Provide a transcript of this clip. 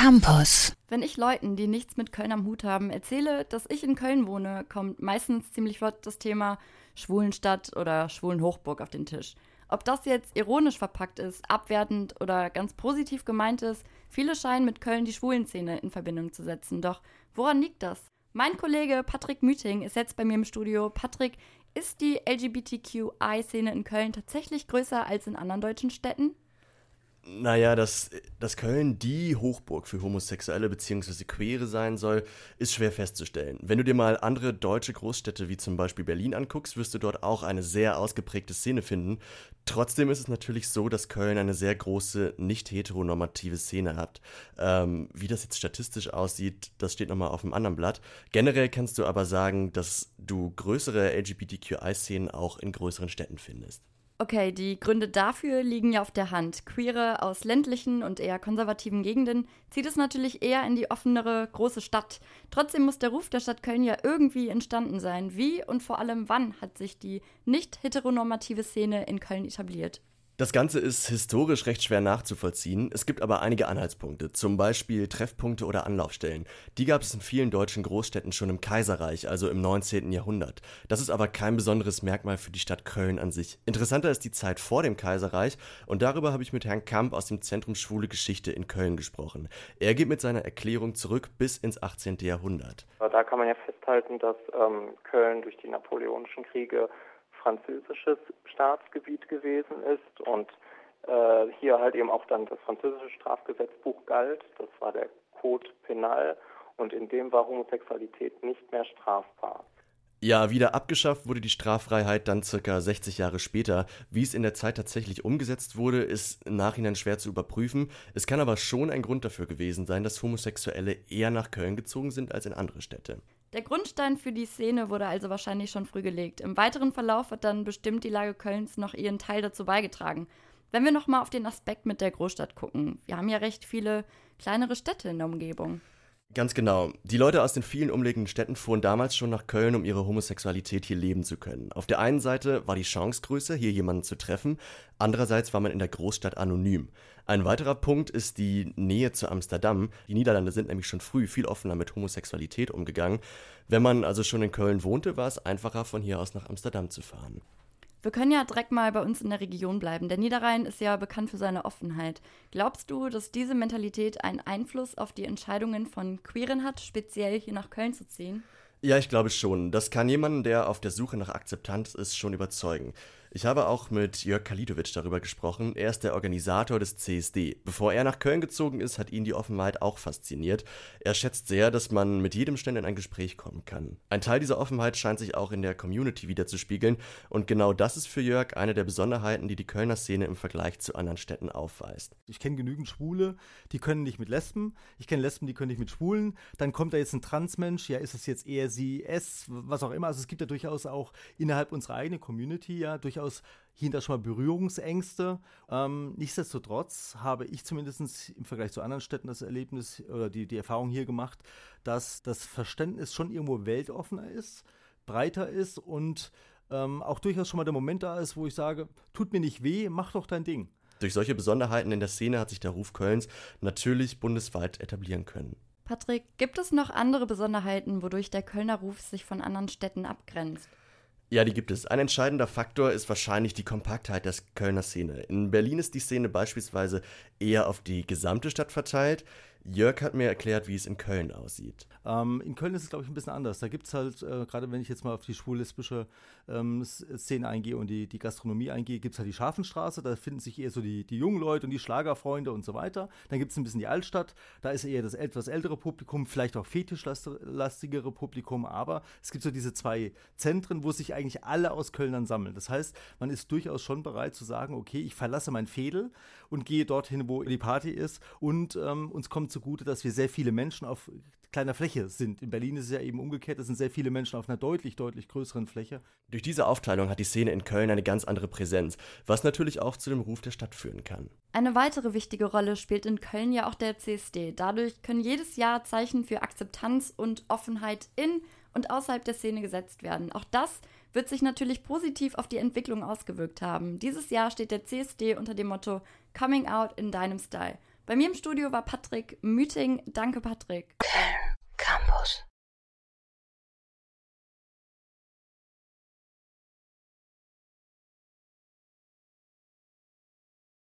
Campus. Wenn ich Leuten, die nichts mit Köln am Hut haben, erzähle, dass ich in Köln wohne, kommt meistens ziemlich flott das Thema Schwulenstadt oder Schwulenhochburg auf den Tisch. Ob das jetzt ironisch verpackt ist, abwertend oder ganz positiv gemeint ist, viele scheinen mit Köln die Schwulenszene in Verbindung zu setzen. Doch woran liegt das? Mein Kollege Patrick Müting ist jetzt bei mir im Studio. Patrick, ist die LGBTQI-Szene in Köln tatsächlich größer als in anderen deutschen Städten? Naja, dass, dass Köln die Hochburg für Homosexuelle bzw. Queere sein soll, ist schwer festzustellen. Wenn du dir mal andere deutsche Großstädte wie zum Beispiel Berlin anguckst, wirst du dort auch eine sehr ausgeprägte Szene finden. Trotzdem ist es natürlich so, dass Köln eine sehr große, nicht heteronormative Szene hat. Ähm, wie das jetzt statistisch aussieht, das steht nochmal auf einem anderen Blatt. Generell kannst du aber sagen, dass du größere LGBTQI-Szenen auch in größeren Städten findest. Okay, die Gründe dafür liegen ja auf der Hand. Queere aus ländlichen und eher konservativen Gegenden zieht es natürlich eher in die offenere große Stadt. Trotzdem muss der Ruf der Stadt Köln ja irgendwie entstanden sein. Wie und vor allem wann hat sich die nicht heteronormative Szene in Köln etabliert? Das Ganze ist historisch recht schwer nachzuvollziehen. Es gibt aber einige Anhaltspunkte, zum Beispiel Treffpunkte oder Anlaufstellen. Die gab es in vielen deutschen Großstädten schon im Kaiserreich, also im 19. Jahrhundert. Das ist aber kein besonderes Merkmal für die Stadt Köln an sich. Interessanter ist die Zeit vor dem Kaiserreich und darüber habe ich mit Herrn Kamp aus dem Zentrum Schwule Geschichte in Köln gesprochen. Er geht mit seiner Erklärung zurück bis ins 18. Jahrhundert. Da kann man ja festhalten, dass ähm, Köln durch die napoleonischen Kriege französisches Staatsgebiet gewesen ist und äh, hier halt eben auch dann das französische Strafgesetzbuch galt. Das war der Code Penal und in dem war Homosexualität nicht mehr strafbar. Ja, wieder abgeschafft wurde die Straffreiheit dann circa 60 Jahre später. Wie es in der Zeit tatsächlich umgesetzt wurde, ist im Nachhinein schwer zu überprüfen. Es kann aber schon ein Grund dafür gewesen sein, dass Homosexuelle eher nach Köln gezogen sind als in andere Städte. Der Grundstein für die Szene wurde also wahrscheinlich schon früh gelegt. Im weiteren Verlauf hat dann bestimmt die Lage Kölns noch ihren Teil dazu beigetragen. Wenn wir nochmal auf den Aspekt mit der Großstadt gucken, wir haben ja recht viele kleinere Städte in der Umgebung. Ganz genau. Die Leute aus den vielen umliegenden Städten fuhren damals schon nach Köln, um ihre Homosexualität hier leben zu können. Auf der einen Seite war die Chance größer, hier jemanden zu treffen, andererseits war man in der Großstadt anonym. Ein weiterer Punkt ist die Nähe zu Amsterdam. Die Niederlande sind nämlich schon früh viel offener mit Homosexualität umgegangen. Wenn man also schon in Köln wohnte, war es einfacher, von hier aus nach Amsterdam zu fahren. Wir können ja direkt mal bei uns in der Region bleiben. Der Niederrhein ist ja bekannt für seine Offenheit. Glaubst du, dass diese Mentalität einen Einfluss auf die Entscheidungen von Queeren hat, speziell hier nach Köln zu ziehen? Ja, ich glaube schon. Das kann jemanden, der auf der Suche nach Akzeptanz ist, schon überzeugen. Ich habe auch mit Jörg Kalitovic darüber gesprochen. Er ist der Organisator des CSD. Bevor er nach Köln gezogen ist, hat ihn die Offenheit auch fasziniert. Er schätzt sehr, dass man mit jedem Ständer in ein Gespräch kommen kann. Ein Teil dieser Offenheit scheint sich auch in der Community wiederzuspiegeln. Und genau das ist für Jörg eine der Besonderheiten, die die Kölner Szene im Vergleich zu anderen Städten aufweist. Ich kenne genügend Schwule, die können nicht mit Lesben. Ich kenne Lesben, die können nicht mit Schwulen. Dann kommt da jetzt ein Transmensch. Ja, ist es jetzt eher sie, es, was auch immer. Also es gibt ja durchaus auch innerhalb unserer eigenen Community ja durchaus durchaus hier und schon mal Berührungsängste. Ähm, nichtsdestotrotz habe ich zumindest im Vergleich zu anderen Städten das Erlebnis oder die, die Erfahrung hier gemacht, dass das Verständnis schon irgendwo weltoffener ist, breiter ist und ähm, auch durchaus schon mal der Moment da ist, wo ich sage, tut mir nicht weh, mach doch dein Ding. Durch solche Besonderheiten in der Szene hat sich der Ruf Kölns natürlich bundesweit etablieren können. Patrick, gibt es noch andere Besonderheiten, wodurch der Kölner Ruf sich von anderen Städten abgrenzt? Ja, die gibt es. Ein entscheidender Faktor ist wahrscheinlich die Kompaktheit der Kölner Szene. In Berlin ist die Szene beispielsweise eher auf die gesamte Stadt verteilt. Jörg hat mir erklärt, wie es in Köln aussieht. Ähm, in Köln ist es, glaube ich, ein bisschen anders. Da gibt es halt, äh, gerade wenn ich jetzt mal auf die schwul-lesbische ähm, Szene eingehe und die, die Gastronomie eingehe, gibt es halt die Scharfenstraße. Da finden sich eher so die, die jungen Leute und die Schlagerfreunde und so weiter. Dann gibt es ein bisschen die Altstadt. Da ist eher das etwas ältere Publikum, vielleicht auch fetischlastigere Publikum. Aber es gibt so diese zwei Zentren, wo sich eigentlich alle aus Köln dann sammeln. Das heißt, man ist durchaus schon bereit zu sagen, okay, ich verlasse mein Fädel und gehe dorthin, wo die Party ist. Und ähm, uns kommt zugute, dass wir sehr viele Menschen auf kleiner Fläche sind. In Berlin ist es ja eben umgekehrt, es sind sehr viele Menschen auf einer deutlich, deutlich größeren Fläche. Durch diese Aufteilung hat die Szene in Köln eine ganz andere Präsenz, was natürlich auch zu dem Ruf der Stadt führen kann. Eine weitere wichtige Rolle spielt in Köln ja auch der CSD. Dadurch können jedes Jahr Zeichen für Akzeptanz und Offenheit in und außerhalb der Szene gesetzt werden. Auch das wird sich natürlich positiv auf die Entwicklung ausgewirkt haben. Dieses Jahr steht der CSD unter dem Motto Coming Out in deinem Style. Bei mir im Studio war Patrick Müting. Danke, Patrick. Campus.